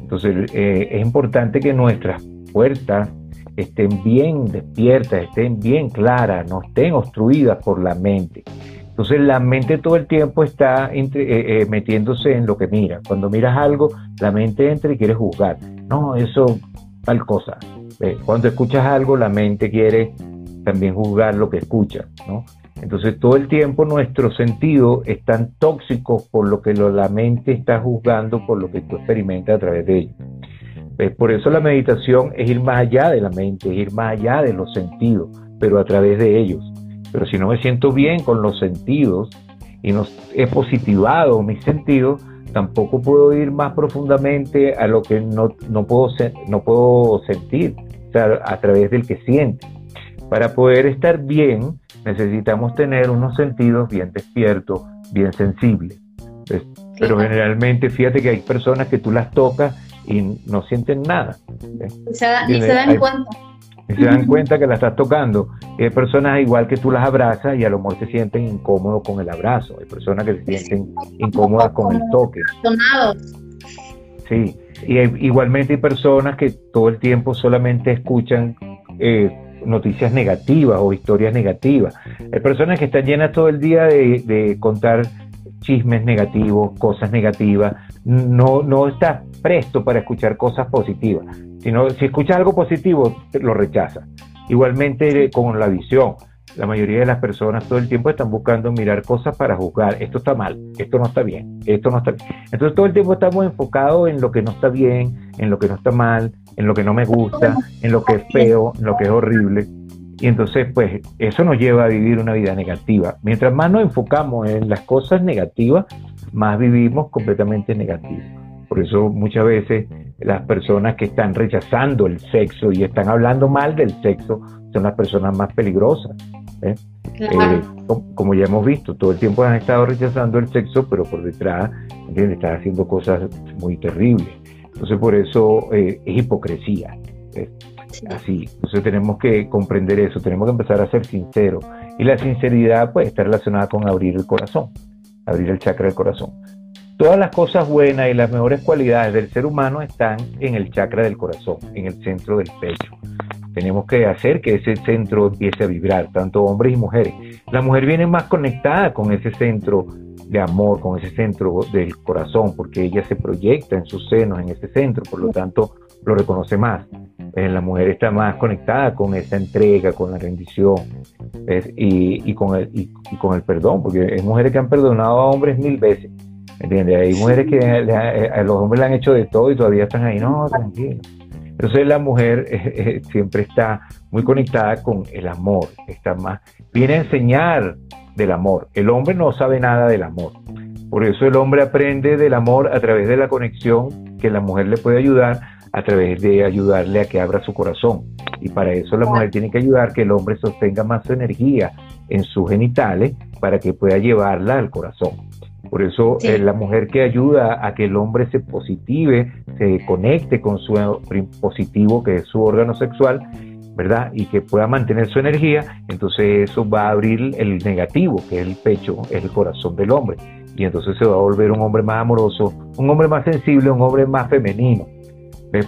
Entonces eh, es importante que nuestras puertas estén bien despiertas, estén bien claras, no estén obstruidas por la mente. Entonces la mente todo el tiempo está eh, eh, metiéndose en lo que mira. Cuando miras algo, la mente entra y quiere juzgar. No, eso, tal cosa. Cuando escuchas algo, la mente quiere también juzgar lo que escucha. ¿no? Entonces todo el tiempo nuestros sentidos están tóxicos por lo que la mente está juzgando, por lo que tú experimentas a través de ellos. Por eso la meditación es ir más allá de la mente, es ir más allá de los sentidos, pero a través de ellos. Pero si no me siento bien con los sentidos y no he positivado mis sentidos, tampoco puedo ir más profundamente a lo que no, no, puedo, no puedo sentir, o sea, a través del que siente. Para poder estar bien, necesitamos tener unos sentidos bien despiertos, bien sensibles. Pero generalmente, fíjate que hay personas que tú las tocas y no sienten nada. Y se, dan cuenta. Y se dan cuenta que la estás tocando. hay personas igual que tú las abrazas y a lo mejor se sienten incómodos con el abrazo. Hay personas que se sienten incómodas con el toque. Sí, y igualmente hay personas que todo el tiempo solamente escuchan eh, noticias negativas o historias negativas. Hay personas que están llenas todo el día de, de contar chismes negativos, cosas negativas, no, no estás presto para escuchar cosas positivas. Sino, si escuchas algo positivo, lo rechazas. Igualmente con la visión. La mayoría de las personas todo el tiempo están buscando mirar cosas para juzgar. Esto está mal, esto no está bien, esto no está bien. Entonces todo el tiempo estamos enfocados en lo que no está bien, en lo que no está mal, en lo que no me gusta, en lo que es feo, en lo que es horrible. Y entonces, pues, eso nos lleva a vivir una vida negativa. Mientras más nos enfocamos en las cosas negativas, más vivimos completamente negativos. Por eso muchas veces las personas que están rechazando el sexo y están hablando mal del sexo son las personas más peligrosas. ¿eh? Eh, como ya hemos visto, todo el tiempo han estado rechazando el sexo, pero por detrás están haciendo cosas muy terribles. Entonces por eso eh, es hipocresía. Así, entonces tenemos que comprender eso, tenemos que empezar a ser sinceros. Y la sinceridad pues está relacionada con abrir el corazón, abrir el chakra del corazón. Todas las cosas buenas y las mejores cualidades del ser humano están en el chakra del corazón, en el centro del pecho. Tenemos que hacer que ese centro empiece a vibrar, tanto hombres y mujeres. La mujer viene más conectada con ese centro de amor, con ese centro del corazón, porque ella se proyecta en sus senos, en ese centro, por lo tanto lo reconoce más. Eh, la mujer está más conectada con esa entrega, con la rendición y, con el, y, con el perdón, porque hay mujeres que han perdonado a hombres mil veces. ¿Entiendes? Hay mujeres que a los hombres le han hecho de todo y todavía están ahí, no, tranquilo. Entonces la mujer eh, eh, siempre está muy conectada con el amor, está más, viene a enseñar del amor. El hombre no sabe nada del amor Por eso el hombre aprende del amor a través de la conexión que la mujer le puede ayudar a través de ayudarle a que abra su corazón. Y para eso la mujer tiene que ayudar que el hombre sostenga más su energía en sus genitales para que pueda llevarla al corazón. Por eso eh, la mujer que ayuda a que el hombre se positive, se conecte con su positivo, que es su órgano sexual, ¿verdad? Y que pueda mantener su energía, entonces eso va a abrir el negativo, que es el pecho, es el corazón del hombre. Y entonces se va a volver un hombre más amoroso, un hombre más sensible, un hombre más femenino.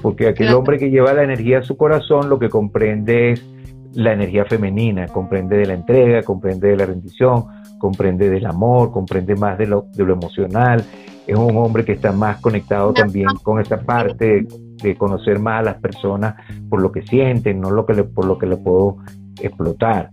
Porque aquel hombre que lleva la energía a su corazón lo que comprende es la energía femenina, comprende de la entrega, comprende de la rendición, comprende del amor, comprende más de lo, de lo emocional. Es un hombre que está más conectado también con esa parte de, conocer más a las personas por lo que sienten, no lo que le, por lo que le puedo explotar.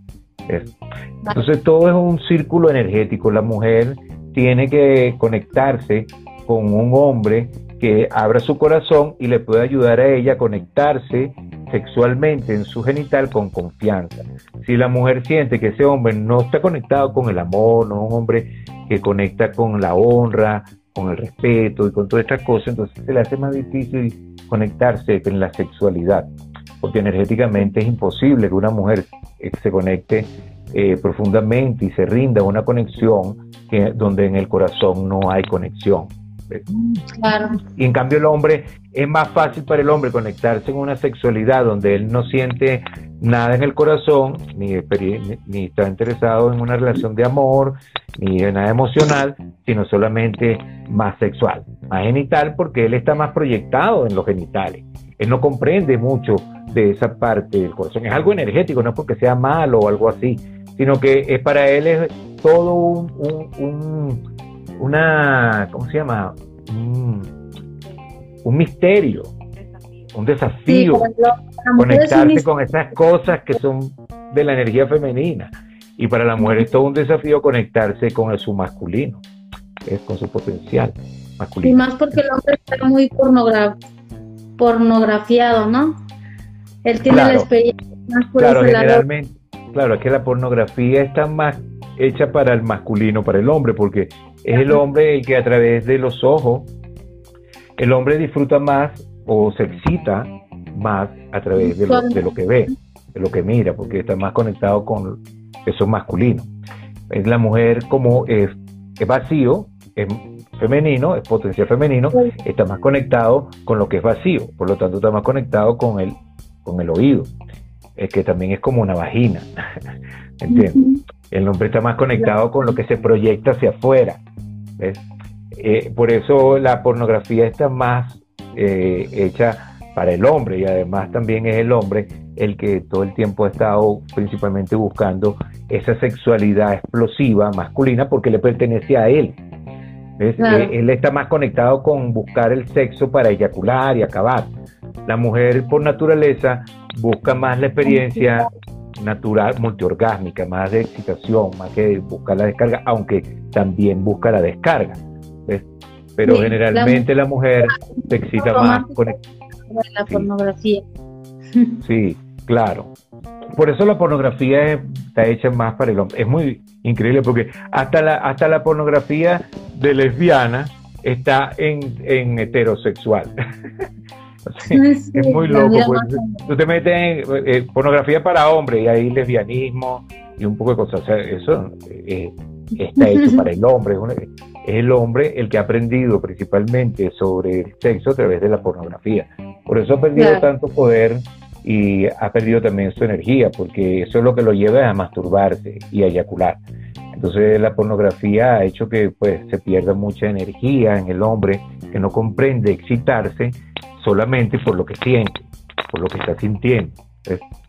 Entonces todo es un círculo energético. La mujer tiene que conectarse con un hombre que abra su corazón y le puede ayudar a ella a conectarse sexualmente en su genital con confianza. Si la mujer siente que ese hombre no está conectado con el amor, no es un hombre que conecta con la honra, con el respeto y con todas estas cosas, entonces se le hace más difícil conectarse en la sexualidad, porque energéticamente es imposible que una mujer eh, se conecte eh, profundamente y se rinda a una conexión que, donde en el corazón no hay conexión. Y en cambio el hombre, es más fácil para el hombre conectarse en una sexualidad donde él no siente nada en el corazón, ni, ni, está interesado en una relación de amor, ni de nada emocional, sino solamente más sexual, más genital, porque él está más proyectado en los genitales. Él no comprende mucho de esa parte del corazón. Es algo energético, no es porque sea malo o algo así, sino que es para él es todo un una, ¿cómo se llama? un misterio, un desafío, conectarse con esas cosas que son de la energía femenina. Y para la mujer es todo un desafío conectarse con su masculino, es con su potencial masculino. Y más porque el hombre está muy pornografiado, ¿no? Él tiene la experiencia más por Claro, generalmente, claro, es que la pornografía está más hecha para el masculino, para el hombre, porque es el hombre el que a través de los ojos, el hombre disfruta más o se excita más a través de lo, que ve, de lo que mira, porque está más conectado con eso masculino. Es la mujer como es, vacío, es femenino, es potencial femenino, está más conectado con lo que es vacío, por lo tanto está más conectado con el, con el oído, es que también es como una vagina, ¿entiendes? El hombre está más conectado con lo que se proyecta hacia afuera. Eh, por eso la pornografía está más eh, hecha para el hombre y además también es el hombre el que todo el tiempo ha estado principalmente buscando esa sexualidad explosiva masculina porque le pertenece a él. Eh, él está más conectado con buscar el sexo para eyacular y acabar. La mujer por naturaleza busca más la experiencia natural, multiorgásmica, más de excitación, más que buscar la descarga, aunque también busca la descarga. Pero generalmente la, mujer se excita más con la pornografía. Sí, claro. Por eso la pornografía está hecha más para el hombre. Es muy increíble porque hasta la, hasta la pornografía de lesbiana está en, en heterosexual. es muy loco. Pues. Tú te metes en eh, pornografía para hombres y ahí lesbianismo y un poco de cosas. eso eh, está hecho para el hombre. Es, el hombre el que ha aprendido principalmente sobre el sexo a través de la pornografía. Por eso ha perdido tanto poder y ha perdido también su energía, porque eso es lo que lo lleva a masturbarse y a eyacular. Entonces la pornografía ha hecho que pues se pierda mucha energía en el hombre que no comprende excitarse solamente por lo que siente, por lo que está sintiendo,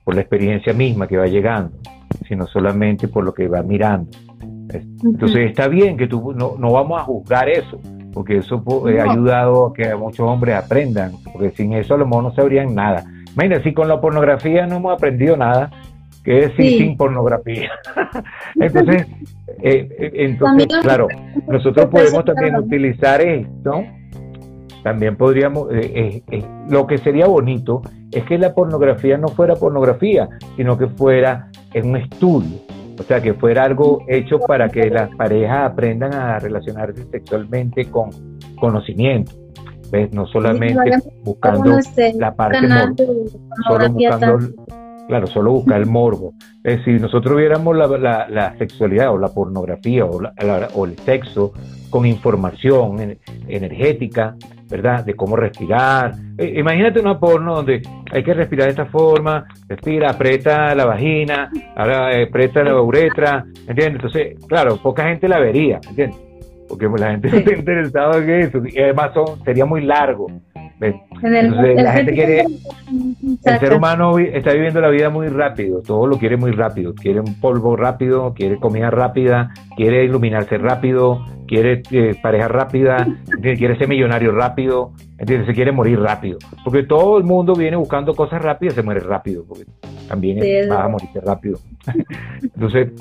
por la experiencia misma que va llegando, sino solamente por lo que va mirando. Entonces está bien que tú no, no vamos a juzgar eso, porque eso eh, ha ayudado a que muchos hombres aprendan, porque sin eso a lo mejor no sabrían nada. Mira, si con la pornografía no hemos aprendido nada, ¿qué decir sin pornografía? entonces, eh, eh, entonces claro, nosotros podemos también utilizar esto también podríamos, eh, eh, eh, lo que sería bonito es que la pornografía no fuera pornografía, sino que fuera un estudio, O sea, que fuera algo hecho para que las parejas aprendan a relacionarse sexualmente con conocimiento. ¿Ves? No solamente buscando la parte morbo, solo buscando, claro, solo buscar el morbo. Si nosotros viéramos la, la, sexualidad o la pornografía o, o el sexo con información energética, ¿verdad? De cómo respirar. Eh, imagínate una porno donde hay que respirar de esta forma, respira, aprieta la vagina, ahora eh, aprieta la uretra, ¿entiendes? Entonces, claro, poca gente la vería, ¿entiendes? Porque la gente no está interesada en eso, y además son, sería muy largo. Entonces, la gente quiere, el ser humano está viviendo la vida muy rápido, todo lo quiere muy rápido, quiere un polvo rápido, quiere comida rápida, quiere iluminarse rápido, quiere eh, pareja rápida, quiere ser millonario rápido, ¿entiendes? se quiere morir rápido, porque todo el mundo viene buscando cosas rápidas y se muere rápido, porque también va a morirse rápido. Entonces,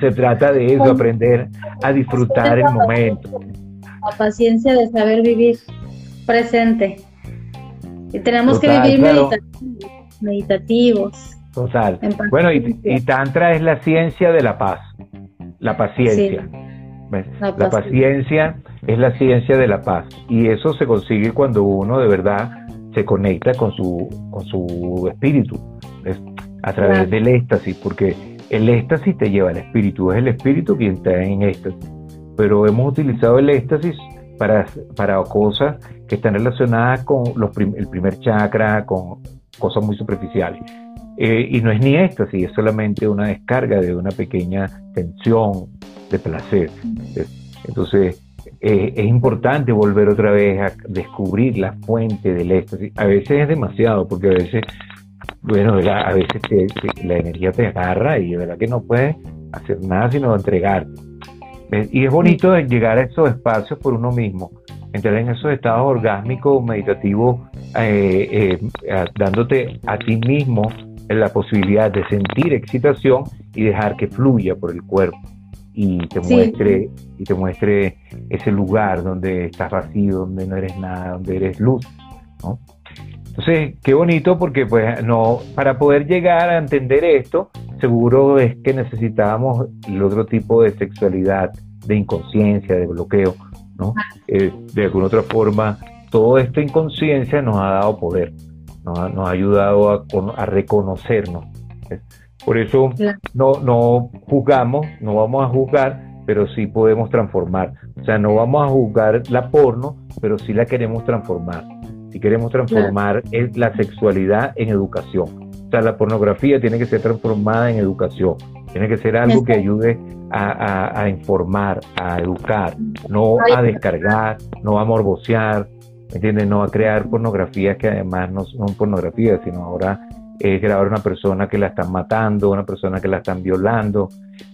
se trata de eso, aprender a disfrutar el momento. La paciencia de saber vivir presente. Y tenemos que vivir meditativos. Total. Bueno, y, Tantra es la ciencia de la paz, la paciencia. La, paciencia es la ciencia de la paz. Y eso se consigue cuando uno de verdad se conecta con su, con su espíritu, a través del éxtasis, porque el éxtasis te lleva al espíritu, es el espíritu quien está en éxtasis. Pero hemos utilizado el éxtasis para, para cosas que están relacionadas con los el primer chakra, con cosas muy superficiales. Eh, y no es ni éxtasis, es solamente una descarga de una pequeña tensión de placer. Entonces, eh, es importante volver otra vez a descubrir la fuente del éxtasis. A veces es demasiado, porque a veces, bueno, a veces la energía te agarra y de verdad que no puedes hacer nada sino entregar. Y es bonito llegar a esos espacios por uno mismo entrar en esos estados orgásmicos, meditativos, eh, eh, dándote a ti mismo la posibilidad de sentir excitación y dejar que fluya por el cuerpo y te muestre y te muestre ese lugar donde estás vacío, donde no eres nada, donde eres luz, Entonces, qué bonito porque pues no para poder llegar a entender esto, seguro es que necesitábamos el otro tipo de sexualidad, de inconsciencia, de bloqueo, eh, de alguna otra forma, toda esta inconsciencia nos ha dado poder, nos ha, ayudado a, reconocernos. Por eso no, no juzgamos, no vamos a juzgar, pero sí podemos transformar. O sea, no vamos a juzgar la porno, pero sí la queremos transformar. Si queremos transformar la sexualidad en educación. O sea, la pornografía tiene que ser transformada en educación. Tiene que ser algo que ayude a, informar, a educar, no a descargar, no a morbosear, ¿me entiendes? No a crear pornografía que además no son pornografía, sino ahora es grabar una persona que la están matando, una persona que la están violando.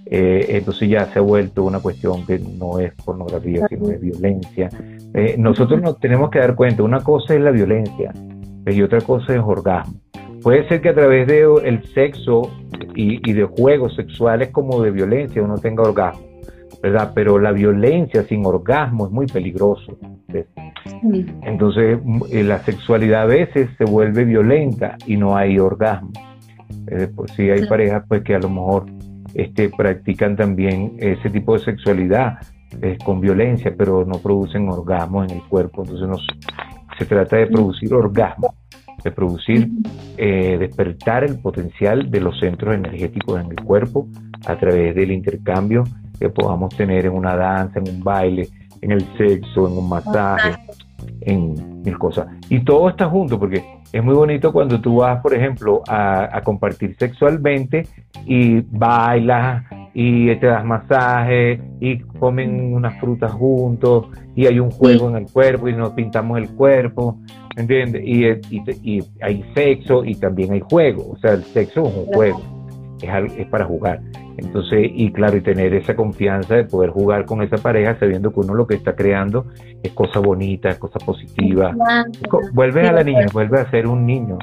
Eh, entonces ya se ha vuelto una cuestión que no es pornografía, sino es violencia. Eh, nosotros nos tenemos que dar cuenta, una cosa es la violencia y otra cosa es orgasmo. Puede ser que a través de el sexo y, de juegos sexuales como de violencia uno tenga orgasmo, ¿verdad? Pero la violencia sin orgasmo es muy peligroso. Entonces eh, la sexualidad a veces se vuelve violenta y no hay orgasmo. Eh, pues sí hay parejas pues que a lo mejor este, practican también ese tipo de sexualidad con violencia, pero no producen orgasmo en el cuerpo. Entonces no, se trata de producir orgasmo de producir, eh, despertar el potencial de los centros energéticos en el cuerpo a través del intercambio que podamos tener en una danza, en un baile, en el sexo, en un masaje, en mil cosas. Y todo está junto porque es muy bonito cuando tú vas, por ejemplo, a, compartir sexualmente y bailas y te das masaje y comen unas frutas juntos y hay un juego en el cuerpo y nos pintamos el cuerpo ¿entiendes? Y, y, hay sexo y también hay juego, o sea, el sexo es un juego, es, es para jugar. Entonces, y claro, y tener esa confianza de poder jugar con esa pareja sabiendo que uno lo que está creando es cosa bonita, es cosa positiva. Vuelve a la niña, vuelve a ser un niño.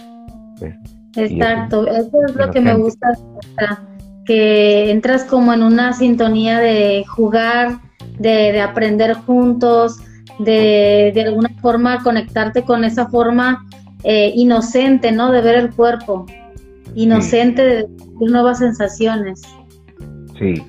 Pues, Exacto, eso, es lo que me gusta, que entras como en una sintonía de jugar, de, de aprender juntos, de, de alguna forma conectarte con esa forma eh, inocente, ¿no? De ver el cuerpo, inocente de, nuevas sensaciones. Sí,